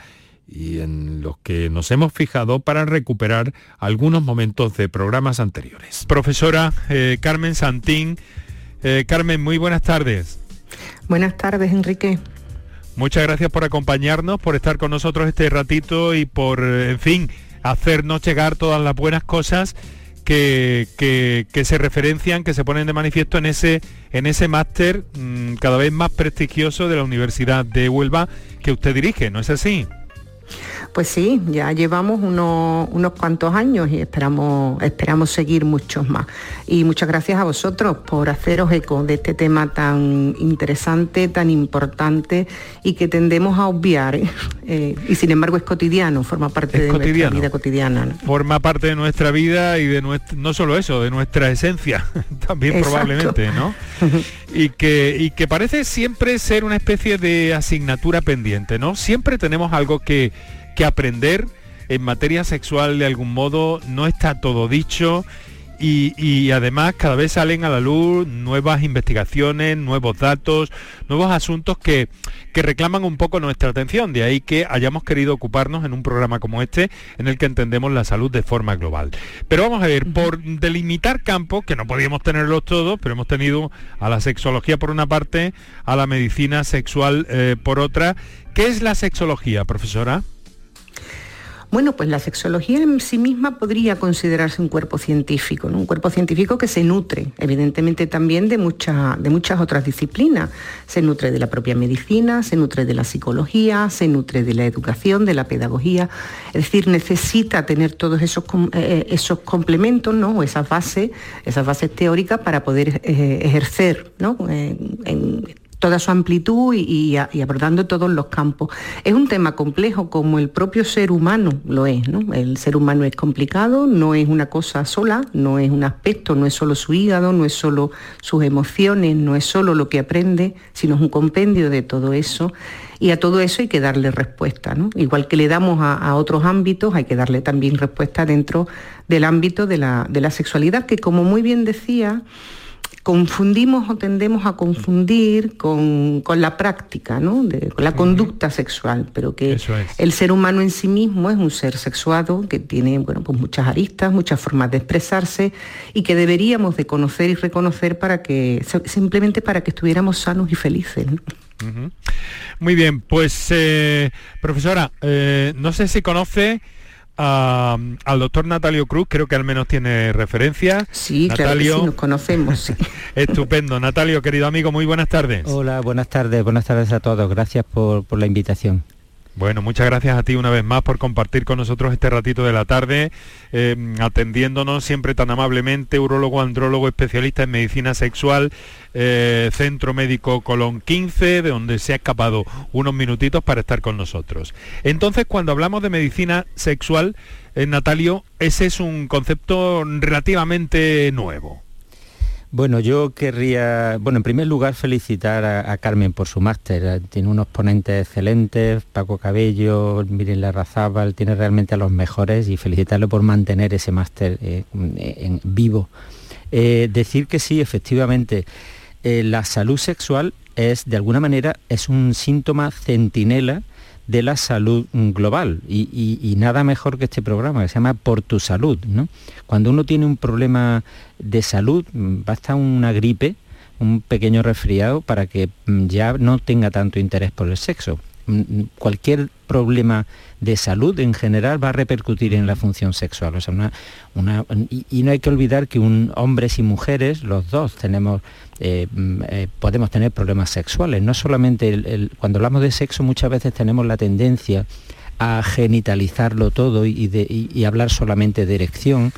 S1: y en los que nos hemos fijado para recuperar algunos momentos de programas anteriores. Profesora eh, Carmen Santín. Eh, Carmen, muy buenas tardes.
S9: Buenas tardes, Enrique.
S1: Muchas gracias por acompañarnos, por estar con nosotros este ratito y por, en fin, hacernos llegar todas las buenas cosas
S10: que, que, se referencian, que se ponen de manifiesto en ese, en ese máster mm, cada vez más prestigioso de la Universidad de Huelva que usted dirige, ¿no es así?
S9: Pues sí, ya llevamos unos, unos cuantos años y esperamos, esperamos seguir muchos más. Y muchas gracias a vosotros por haceros eco de este tema tan interesante, tan importante y que tendemos a obviar. ¿eh? Eh, y sin embargo es cotidiano, forma parte de nuestra vida cotidiana.
S10: Forma parte de nuestra vida y de nuestra, no solo eso, de nuestra esencia también probablemente, ¿no? y, que, y que parece siempre ser una especie de asignatura pendiente, ¿no? Siempre tenemos algo que que aprender en materia sexual de algún modo, no está todo dicho y, además cada vez salen a la luz nuevas investigaciones, nuevos datos, nuevos asuntos que, que, reclaman un poco nuestra atención. De ahí que hayamos querido ocuparnos en un programa como este en el que entendemos la salud de forma global. Pero vamos a ver, por delimitar campos, que no podíamos tenerlos todos, pero hemos tenido a la sexología por una parte, a la medicina sexual eh, por otra. ¿Qué es la sexología, profesora?
S9: Bueno, pues la sexología en sí misma podría considerarse un cuerpo científico, un cuerpo científico que se nutre, evidentemente también de, de muchas otras disciplinas. Se nutre de la propia medicina, se nutre de la psicología, se nutre de la educación, de la pedagogía. Es decir, necesita tener todos esos, eh, eh, esos complementos, ¿no? esas bases, esas bases teóricas para poder eh, ejercer ¿no? en, toda su amplitud y, abordando todos los campos. Es un tema complejo como el propio ser humano lo es, ¿no? El ser humano es complicado, no es una cosa sola, no es un aspecto, no es solo su hígado, no es solo sus emociones, no es solo lo que aprende, sino es un compendio de todo eso. Y a todo eso hay que darle respuesta. Igual que le damos a, otros ámbitos, hay que darle también respuesta dentro del ámbito de la, de la sexualidad, que como muy bien decía, confundimos o tendemos a confundir con, la práctica, ¿no? con la conducta sexual, pero que el ser humano en sí mismo es un ser sexuado que tiene bueno, pues muchas aristas, muchas formas de expresarse y que deberíamos de conocer y reconocer para que simplemente para que estuviéramos sanos y felices.
S10: Muy bien, pues eh, profesora, eh, no sé si conoce al doctor Natalio Cruz, creo que al menos tiene referencia.
S9: Sí, Natalio, claro nos conocemos.
S10: Estupendo. Natalio, querido amigo, muy buenas tardes.
S11: Hola, buenas tardes, buenas tardes a todos. Gracias por, por la invitación.
S10: Bueno, muchas gracias a ti una vez más por compartir con nosotros este ratito de la tarde, eh, atendiéndonos siempre tan amablemente, urologo, andrólogo, especialista en medicina sexual, eh, Centro Médico Colón 15, de donde se ha escapado unos minutitos para estar con nosotros. Entonces, cuando hablamos de medicina sexual, eh, Natalio, ese es un concepto relativamente nuevo.
S11: Bueno, yo querría, bueno, en primer lugar felicitar a, Carmen por su máster. Tiene unos ponentes excelentes, Paco Cabello, Miren Larrazábal, tiene realmente a los mejores y felicitarle por mantener ese máster eh, en vivo. Eh, decir que sí, efectivamente, eh, la salud sexual es, de alguna manera, es un síntoma centinela de la salud global y, nada mejor que este programa que se llama Por tu salud. ¿no? Cuando uno tiene un problema de salud, basta una gripe, un pequeño resfriado para que mm, ya no tenga tanto interés por el sexo. Cualquier problema de salud en general va a repercutir en la función sexual. O sea, una, y, no hay que olvidar que un, hombres y mujeres, los dos, tenemos, eh, eh, podemos tener problemas sexuales. No solamente cuando hablamos de sexo muchas veces tenemos la tendencia a genitalizarlo todo y hablar solamente de erección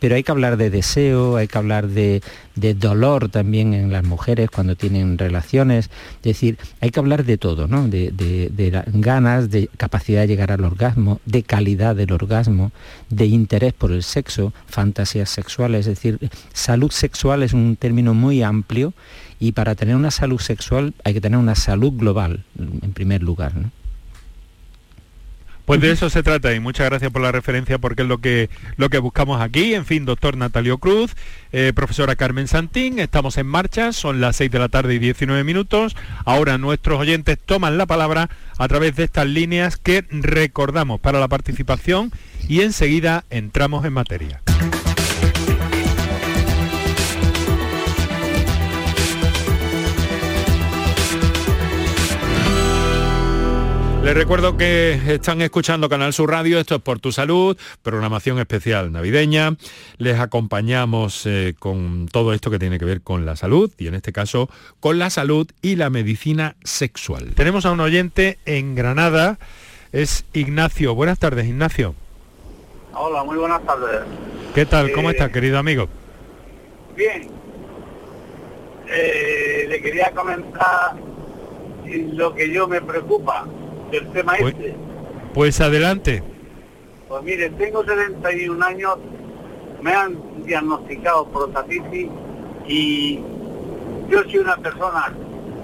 S11: pero hay que hablar de deseo, hay que hablar de, dolor también en las mujeres cuando tienen relaciones, es decir, hay que hablar de todo, ¿no? De, ganas, de capacidad de llegar al orgasmo, de calidad del orgasmo, de interés por el sexo, fantasías sexuales, es decir, salud sexual es un término muy amplio y para tener una salud sexual hay que tener una salud global, en primer lugar.
S10: Pues de eso se trata y muchas gracias por la referencia porque es lo que, lo que buscamos aquí. En fin, doctor Natalio Cruz, eh, profesora Carmen Santín, estamos en marcha, son las 6 de la tarde y 19 minutos. Ahora nuestros oyentes toman la palabra a través de estas líneas que recordamos para la participación y enseguida entramos en materia. Les recuerdo que están escuchando Canal Sur Radio, esto es Por Tu Salud, programación especial navideña. Les acompañamos eh, con todo esto que tiene que ver con la salud y en este caso con la salud y la medicina sexual. Tenemos a un oyente en Granada, es Ignacio. Buenas tardes, Ignacio.
S12: Hola, muy buenas tardes.
S10: ¿Qué tal? ¿Cómo
S12: Eh,
S10: está, querido amigo?
S12: Bien. Eh, le quería comentar lo que yo me preocupa del tema
S10: Pues-
S12: este.
S10: Pues adelante.
S12: Pues mire, tengo 71 años, me han diagnosticado prostatitis y yo soy una persona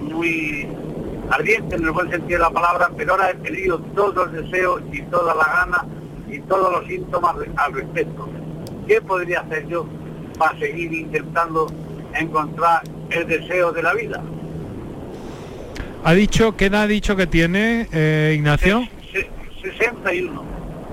S12: muy ardiente en el buen sentido de la palabra, pero ahora he perdido todos los deseos y toda la gana y todos los síntomas al respecto. ¿Qué podría hacer yo para seguir intentando encontrar el deseo de la vida?
S10: ¿Ha dicho, qué edad ha dicho que tiene, eh, Ignacio?
S12: Se- 61.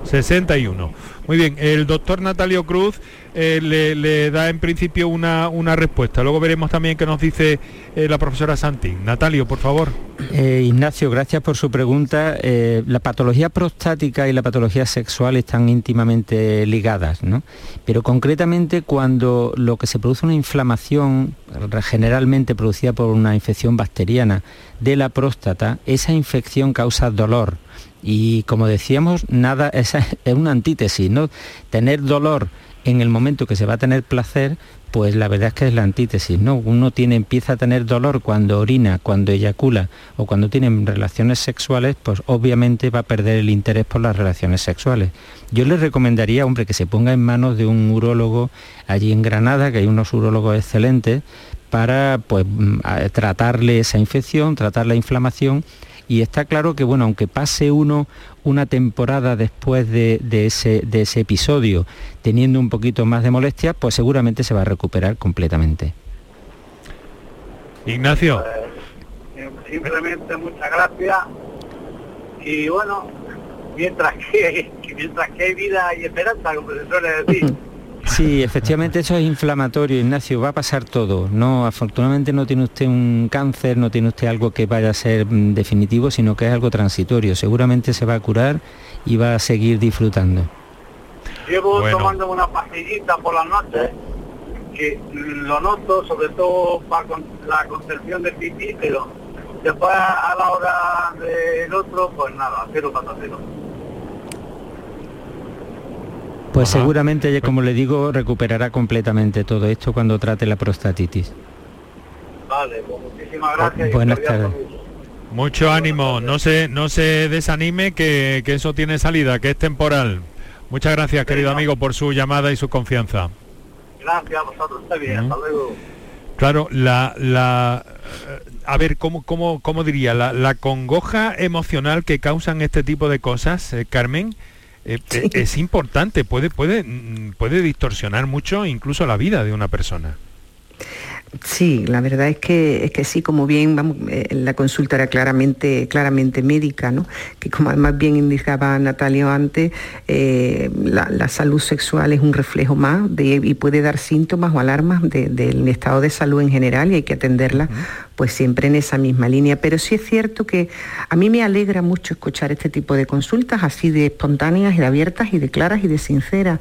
S10: 61. Muy bien, el doctor Natalio Cruz eh, le, da en principio una, una respuesta. Luego veremos también qué nos dice eh, la profesora Santín. Natalio, por favor.
S11: Eh, Ignacio, gracias por su pregunta. La patología prostática y la patología sexual están íntimamente ligadas, ¿no? Pero concretamente cuando lo que se produce una inflamación, generalmente producida por una infección bacteriana de la próstata, esa infección causa dolor. Y como decíamos, nada, esa es una antítesis, ¿no? Tener dolor en el momento que se va a tener placer, pues la verdad es que es la antítesis, ¿no? Uno tiene, empieza a tener dolor cuando orina, cuando eyacula o cuando tiene relaciones sexuales, pues obviamente va a perder el interés por las relaciones sexuales. Yo le recomendaría, hombre, que se ponga en manos de un urólogo allí en Granada, que hay unos urólogos excelentes, para pues mm, tratarle esa infección, tratar la inflamación y está claro que bueno, aunque pase uno una temporada después de, de ese, de ese episodio teniendo un poquito más de molestia, pues seguramente se va a recuperar completamente.
S10: Ignacio.
S12: Eh, Simplemente muchas gracias. Y bueno, mientras que, que mientras que hay vida y esperanza, como se suele decir.
S11: Sí, efectivamente eso es inflamatorio, Ignacio, va a pasar todo. No, afortunadamente no tiene usted un cáncer, no tiene usted algo que vaya a ser mm, definitivo, sino que es algo transitorio. Seguramente se va a curar y va a seguir disfrutando.
S12: Llevo
S11: Bueno.
S12: tomando una pastillita por las noches que lo noto sobre todo para con- la concepción del pipí, pero después a la hora del otro, pues nada, cero patatero.
S11: Pues seguramente, ya como le digo, recuperará completamente todo esto cuando trate la prostatitis.
S12: Vale, pues muchísimas gracias. y
S11: Buenas tardes.
S10: Mucho ánimo, no se, no se desanime que, que eso tiene salida, que es temporal. Muchas gracias, querido amigo, por su llamada y su confianza.
S12: Gracias a vosotros, está bien, hasta luego.
S10: Claro, la, la eh, a ver, ¿cómo, cómo, cómo diría? La, la congoja emocional que causan este tipo de cosas, eh, Carmen, eh, eh, es importante, puede, puede, mm, puede distorsionar mucho incluso la vida de una persona.
S9: Sí, la verdad es que, es que sí, como bien vamos, eh, la consulta era claramente, claramente médica, ¿no? que como además bien indicaba Natalia antes, eh, la, la salud sexual es un reflejo más de- y puede dar síntomas o alarmas de- del estado de salud en general y hay que atenderla pues siempre en esa misma línea. Pero sí es cierto que a mí me alegra mucho escuchar este tipo de consultas así de espontáneas y de abiertas y de claras y de sinceras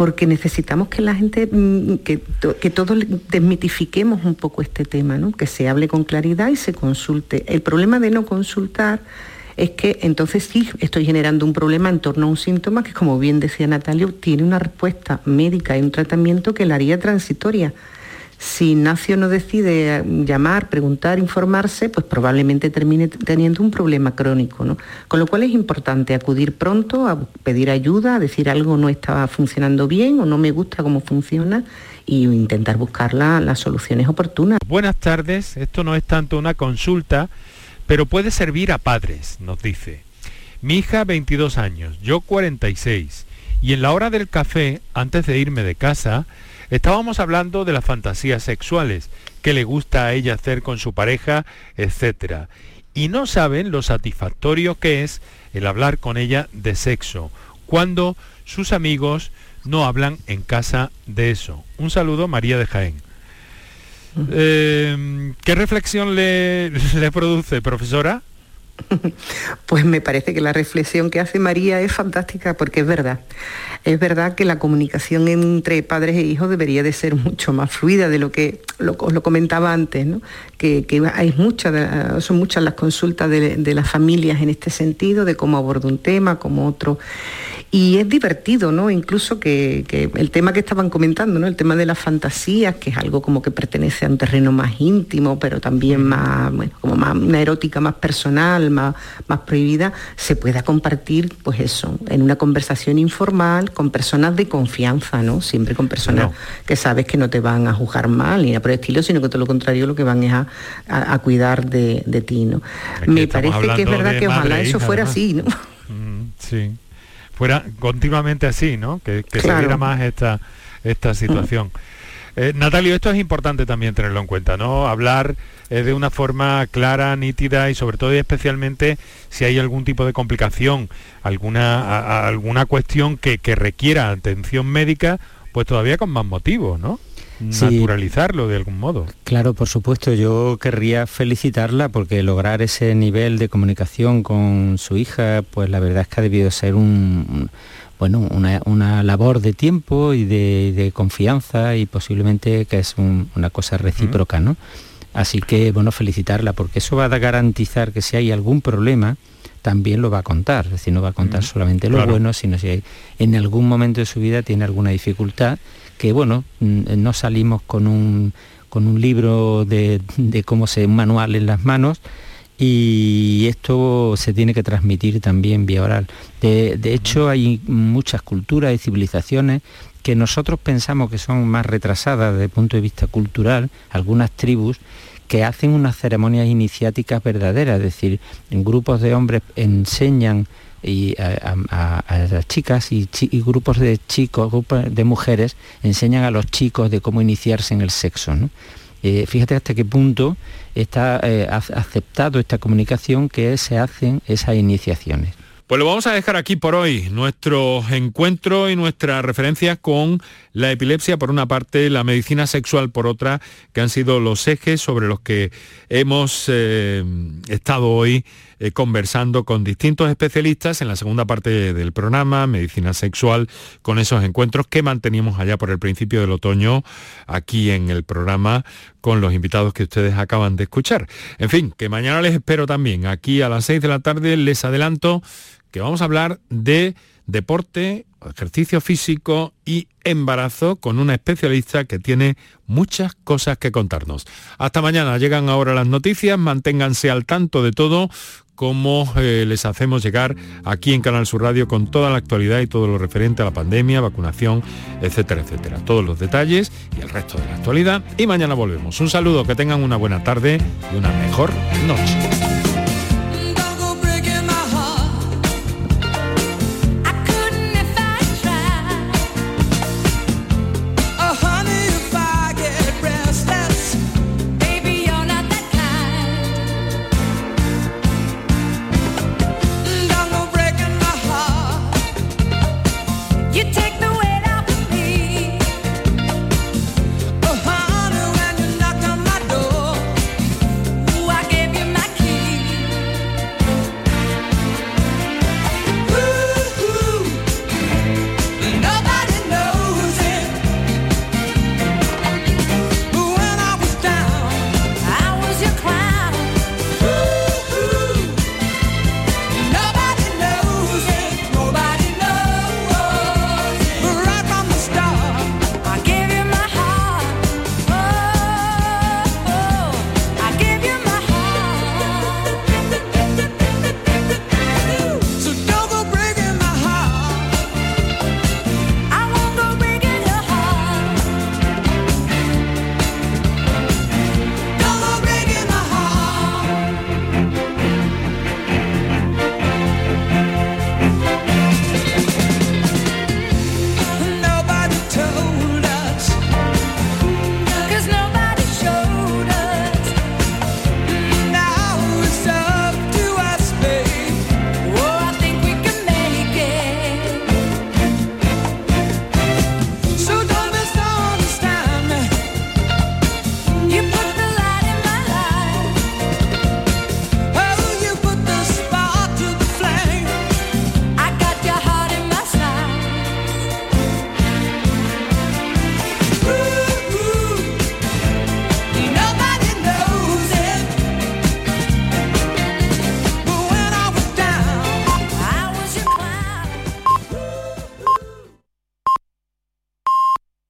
S9: porque necesitamos que la gente, mm, que, que todos desmitifiquemos un poco este tema, ¿no? que se hable con claridad y se consulte. El problema de no consultar es que entonces sí estoy generando un problema en torno a un síntoma que, como bien decía Natalio, tiene una respuesta médica y un tratamiento que la haría transitoria. Si Ignacio no decide llamar, preguntar, informarse, pues probablemente termine teniendo un problema crónico. ¿no? Con lo cual es importante acudir pronto, a pedir ayuda, a decir algo no está funcionando bien o no me gusta cómo funciona y intentar buscar la- las soluciones oportunas.
S10: Buenas tardes, esto no es tanto una consulta, pero puede servir a padres, nos dice. Mi hija 22 años, yo 46, y en la hora del café, antes de irme de casa, estábamos hablando de las fantasías sexuales, qué le gusta a ella hacer con su pareja, etc. Y no saben lo satisfactorio que es el hablar con ella de sexo, cuando sus amigos no hablan en casa de eso. Un saludo, María de Jaén. Eh, ¿Qué reflexión le, le produce, profesora?
S9: Pues me parece que la reflexión que hace María es fantástica porque es verdad. Es verdad que la comunicación entre padres e hijos debería de ser mucho más fluida de lo que os lo comentaba antes, ¿no? que, hay son muchas las consultas de, de, las familias en este sentido, de cómo abordo un tema, como otro. Y es divertido, ¿no? Incluso que, el tema que estaban comentando, ¿no? El tema de las fantasías, que es algo como que pertenece a un terreno más íntimo, pero también más, bueno, como más una erótica más personal, más, más prohibida, se pueda compartir, pues eso, en una conversación informal con personas de confianza, ¿no? Siempre con personas que sabes que no te van a juzgar mal ni nada por el estilo, sino que todo lo contrario lo que van es a, cuidar de, ti, ¿no? Me parece que es verdad que ojalá eso fuera así, ¿no?
S1: Mm, sí fuera continuamente así, ¿no? Que, se viera más esta, esta situación. Eh, Natalio, esto es importante también tenerlo en cuenta, ¿no? Hablar eh, de una forma clara, nítida y sobre todo y especialmente si hay algún tipo de complicación, alguna, alguna cuestión que, que requiera atención médica, pues todavía con más motivos, ¿no? Naturalizarlo de algún modo.
S11: Claro, por supuesto, yo querría felicitarla porque lograr ese nivel de comunicación con su hija, pues la verdad es que ha debido ser un, bueno, una, labor de tiempo y de, confianza y posiblemente que es una cosa recíproca, ¿no? Así que, bueno, felicitarla porque eso va a garantizar que si hay algún problema, también lo va a contar, es decir, no va a contar solamente lo bueno, sino si hay, en algún momento de su vida tiene alguna dificultad que bueno, mm, no salimos con un, con un libro de, cómo se, un manual en las manos, y esto se tiene que transmitir también vía oral. De, hecho, hay muchas culturas y civilizaciones que nosotros pensamos que son más retrasadas desde el punto de vista cultural, algunas tribus, que hacen unas ceremonias iniciáticas verdaderas, es decir, grupos de hombres enseñan y a, las chicas y, grupos de chicos, grupos de mujeres enseñan a los chicos de cómo iniciarse en el sexo. Eh, fíjate hasta qué punto está eh, aceptado esta comunicación que se hacen esas iniciaciones.
S1: Pues lo vamos a dejar aquí por hoy, nuestro encuentro y nuestra referencia con la epilepsia por una parte, la medicina sexual por otra, que han sido los ejes sobre los que hemos eh, estado hoy eh, conversando con distintos especialistas en la segunda parte del programa, medicina sexual, con esos encuentros que manteníamos allá por el principio del otoño aquí en el programa con los invitados que ustedes acaban de escuchar. En fin, que mañana les espero también aquí a las 6 de la tarde, les adelanto que vamos a hablar de deporte, ejercicio físico y embarazo con una especialista que tiene muchas cosas que contarnos. Hasta mañana, llegan ahora las noticias, manténganse al tanto de todo como eh, les hacemos llegar aquí en Canal Sur Radio con toda la actualidad y todo lo referente a la pandemia, vacunación, etcétera, etcétera. Todos los detalles y el resto de la actualidad. Y mañana volvemos. Un saludo, que tengan una buena tarde y una mejor noche.